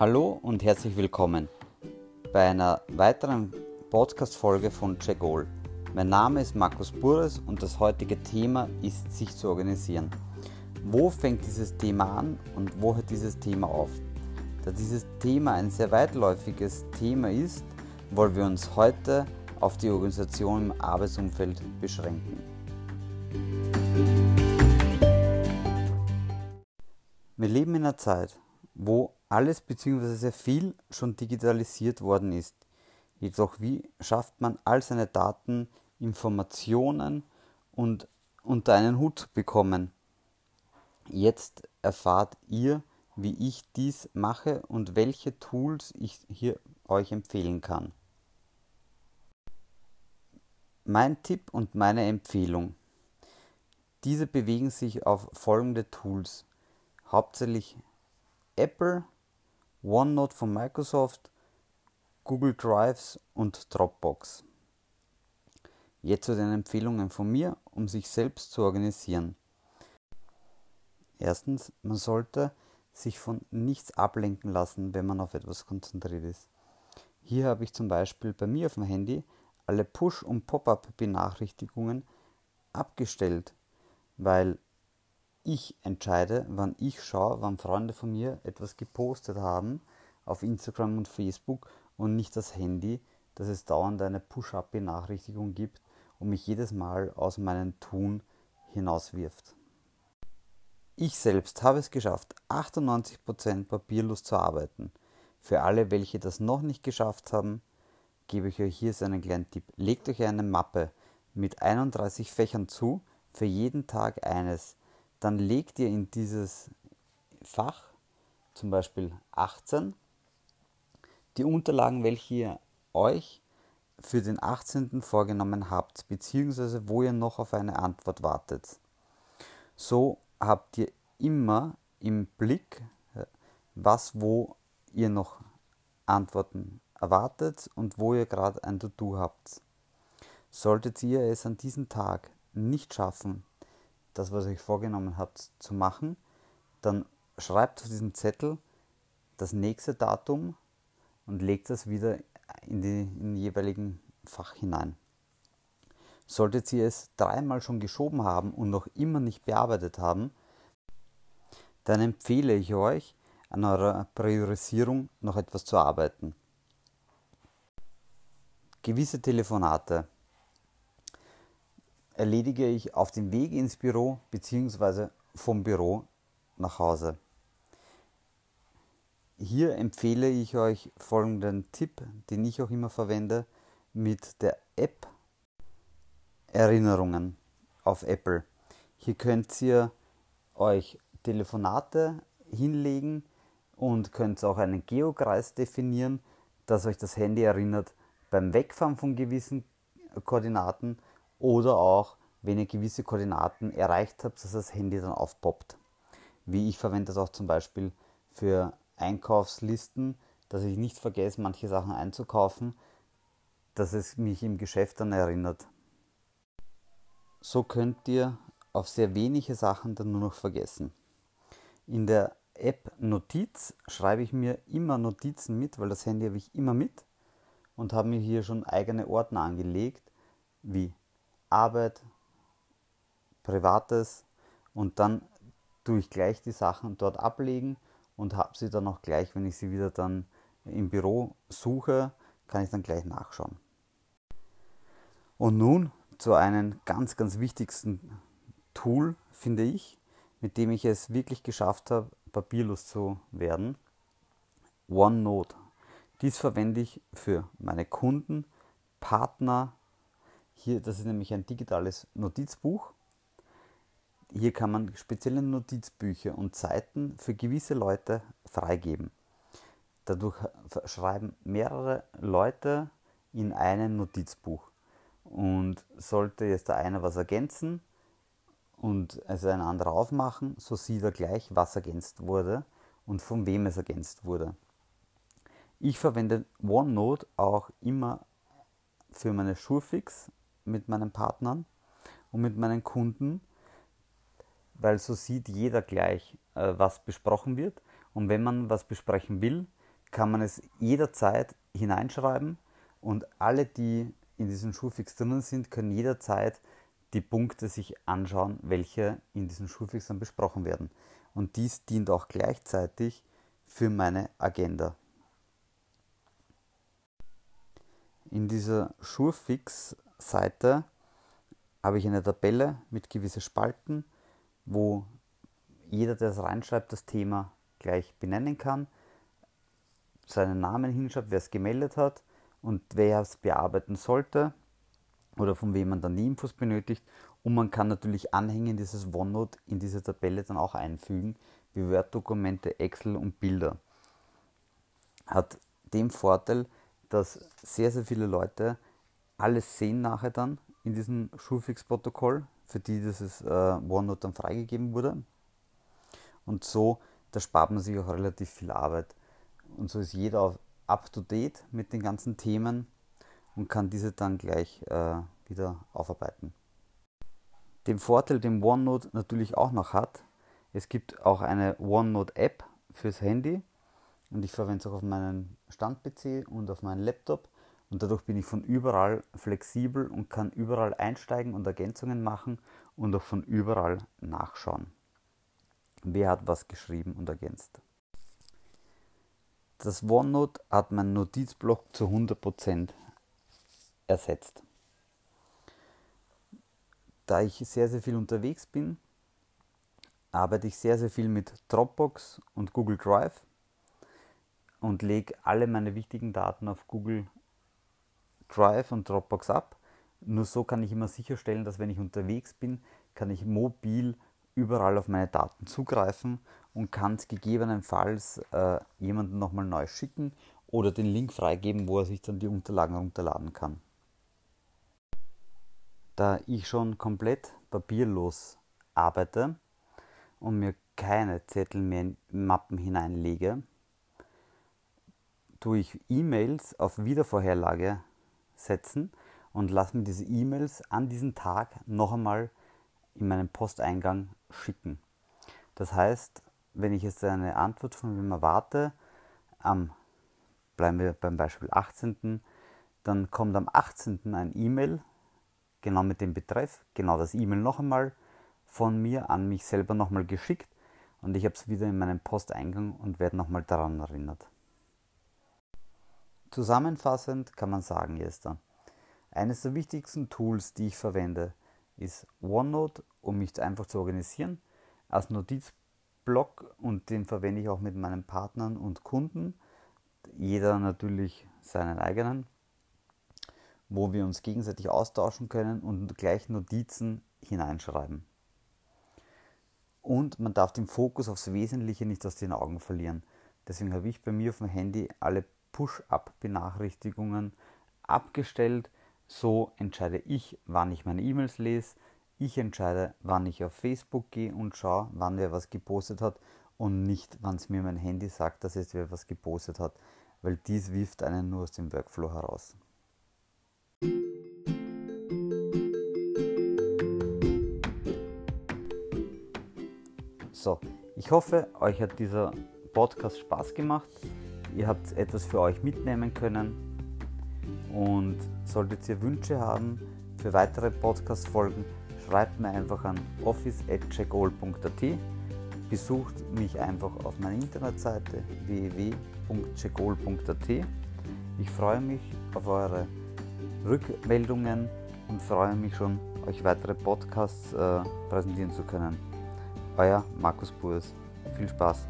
Hallo und herzlich willkommen bei einer weiteren Podcast-Folge von Chegol. Mein Name ist Markus Bures und das heutige Thema ist, sich zu organisieren. Wo fängt dieses Thema an und wo hört dieses Thema auf? Da dieses Thema ein sehr weitläufiges Thema ist, wollen wir uns heute auf die Organisation im Arbeitsumfeld beschränken. Wir leben in einer Zeit, wo alles bzw. sehr viel schon digitalisiert worden ist. Jedoch wie schafft man all seine Daten, Informationen und unter einen Hut bekommen? Jetzt erfahrt ihr, wie ich dies mache und welche Tools ich hier euch empfehlen kann. Mein Tipp und meine Empfehlung. Diese bewegen sich auf folgende Tools. Hauptsächlich Apple, OneNote von Microsoft, Google Drives und Dropbox. Jetzt zu den Empfehlungen von mir, um sich selbst zu organisieren. Erstens, man sollte sich von nichts ablenken lassen, wenn man auf etwas konzentriert ist. Hier habe ich zum Beispiel bei mir auf dem Handy alle Push- und Pop-up-Benachrichtigungen abgestellt, weil ich entscheide, wann ich schaue, wann Freunde von mir etwas gepostet haben auf Instagram und Facebook und nicht das Handy, dass es dauernd eine Push-up-Benachrichtigung gibt und mich jedes Mal aus meinem Tun hinauswirft. Ich selbst habe es geschafft, 98% papierlos zu arbeiten. Für alle, welche das noch nicht geschafft haben, gebe ich euch hier so einen kleinen Tipp. Legt euch eine Mappe mit 31 Fächern zu, für jeden Tag eines dann legt ihr in dieses Fach zum Beispiel 18 die Unterlagen, welche ihr euch für den 18. vorgenommen habt, beziehungsweise wo ihr noch auf eine Antwort wartet. So habt ihr immer im Blick, was wo ihr noch Antworten erwartet und wo ihr gerade ein To-Do habt. Solltet ihr es an diesem Tag nicht schaffen, das, was ihr euch vorgenommen habt zu machen, dann schreibt auf diesen Zettel das nächste Datum und legt das wieder in, die, in den jeweiligen Fach hinein. Solltet ihr es dreimal schon geschoben haben und noch immer nicht bearbeitet haben, dann empfehle ich euch, an eurer Priorisierung noch etwas zu arbeiten. Gewisse Telefonate erledige ich auf dem Weg ins Büro bzw. vom Büro nach Hause. Hier empfehle ich euch folgenden Tipp, den ich auch immer verwende, mit der App Erinnerungen auf Apple. Hier könnt ihr euch Telefonate hinlegen und könnt auch einen Geokreis definieren, dass euch das Handy erinnert beim Wegfahren von gewissen Koordinaten oder auch, wenn ihr gewisse Koordinaten erreicht habt, dass das Handy dann aufpoppt. Wie ich verwende das auch zum Beispiel für Einkaufslisten, dass ich nicht vergesse, manche Sachen einzukaufen, dass es mich im Geschäft dann erinnert. So könnt ihr auf sehr wenige Sachen dann nur noch vergessen. In der App Notiz schreibe ich mir immer Notizen mit, weil das Handy habe ich immer mit und habe mir hier schon eigene Ordner angelegt, wie Arbeit, Privates und dann tue ich gleich die Sachen dort ablegen und habe sie dann auch gleich, wenn ich sie wieder dann im Büro suche, kann ich dann gleich nachschauen. Und nun zu einem ganz, ganz wichtigsten Tool, finde ich, mit dem ich es wirklich geschafft habe, papierlos zu werden. OneNote. Dies verwende ich für meine Kunden, Partner, hier, das ist nämlich ein digitales Notizbuch. Hier kann man spezielle Notizbücher und Seiten für gewisse Leute freigeben. Dadurch schreiben mehrere Leute in einem Notizbuch. Und sollte jetzt der eine was ergänzen und also ein anderer aufmachen, so sieht er gleich, was ergänzt wurde und von wem es ergänzt wurde. Ich verwende OneNote auch immer für meine Schurfix mit meinen Partnern und mit meinen Kunden, weil so sieht jeder gleich, äh, was besprochen wird. Und wenn man was besprechen will, kann man es jederzeit hineinschreiben und alle, die in diesem Schulfix drinnen sind, können jederzeit die Punkte sich anschauen, welche in diesem Schulfix dann besprochen werden. Und dies dient auch gleichzeitig für meine Agenda. In dieser Schulfix-Seite habe ich eine Tabelle mit gewissen Spalten, wo jeder, der es reinschreibt, das Thema gleich benennen kann, seinen Namen hinschreibt, wer es gemeldet hat und wer es bearbeiten sollte oder von wem man dann die Infos benötigt. Und man kann natürlich Anhänge dieses OneNote in diese Tabelle dann auch einfügen, wie Word-Dokumente, Excel und Bilder. Hat den Vorteil, dass sehr, sehr viele Leute alles sehen nachher dann in diesem Schulfix-Protokoll, für die dieses äh, OneNote dann freigegeben wurde. Und so, da spart man sich auch relativ viel Arbeit. Und so ist jeder up to date mit den ganzen Themen und kann diese dann gleich äh, wieder aufarbeiten. Den Vorteil, den OneNote natürlich auch noch hat, es gibt auch eine OneNote-App fürs Handy und ich verwende es auch auf meinen Stand-PC und auf meinen Laptop und dadurch bin ich von überall flexibel und kann überall einsteigen und Ergänzungen machen und auch von überall nachschauen. Wer hat was geschrieben und ergänzt? Das OneNote hat meinen Notizblock zu 100% ersetzt. Da ich sehr, sehr viel unterwegs bin, arbeite ich sehr, sehr viel mit Dropbox und Google Drive und lege alle meine wichtigen Daten auf Google Drive und Dropbox ab. Nur so kann ich immer sicherstellen, dass wenn ich unterwegs bin, kann ich mobil überall auf meine Daten zugreifen und kann es gegebenenfalls äh, jemandem nochmal neu schicken oder den Link freigeben, wo er sich dann die Unterlagen runterladen kann. Da ich schon komplett papierlos arbeite und mir keine Zettel mehr in Mappen hineinlege, tue ich E-Mails auf Wiedervorherlage setzen und lasse mir diese E-Mails an diesem Tag noch einmal in meinen Posteingang schicken. Das heißt, wenn ich jetzt eine Antwort von wem erwarte, am, bleiben wir beim Beispiel 18., dann kommt am 18. ein E-Mail, genau mit dem Betreff, genau das E-Mail noch einmal von mir an mich selber nochmal geschickt und ich habe es wieder in meinem Posteingang und werde nochmal daran erinnert. Zusammenfassend kann man sagen, Jester, eines der wichtigsten Tools, die ich verwende, ist OneNote, um mich einfach zu organisieren, als Notizblock und den verwende ich auch mit meinen Partnern und Kunden, jeder natürlich seinen eigenen, wo wir uns gegenseitig austauschen können und gleich Notizen hineinschreiben. Und man darf den Fokus aufs Wesentliche nicht aus den Augen verlieren. Deswegen habe ich bei mir auf dem Handy alle Push-Up-Benachrichtigungen abgestellt. So entscheide ich, wann ich meine E-Mails lese. Ich entscheide, wann ich auf Facebook gehe und schaue, wann wer was gepostet hat und nicht, wann es mir mein Handy sagt, dass jetzt wer was gepostet hat, weil dies wirft einen nur aus dem Workflow heraus. So, ich hoffe, euch hat dieser Podcast Spaß gemacht ihr habt etwas für euch mitnehmen können. Und solltet ihr Wünsche haben für weitere Podcast-Folgen, schreibt mir einfach an office.checkall.at. Besucht mich einfach auf meiner Internetseite www.checkall.at. Ich freue mich auf eure Rückmeldungen und freue mich schon, euch weitere Podcasts äh, präsentieren zu können. Euer Markus Burs. Viel Spaß!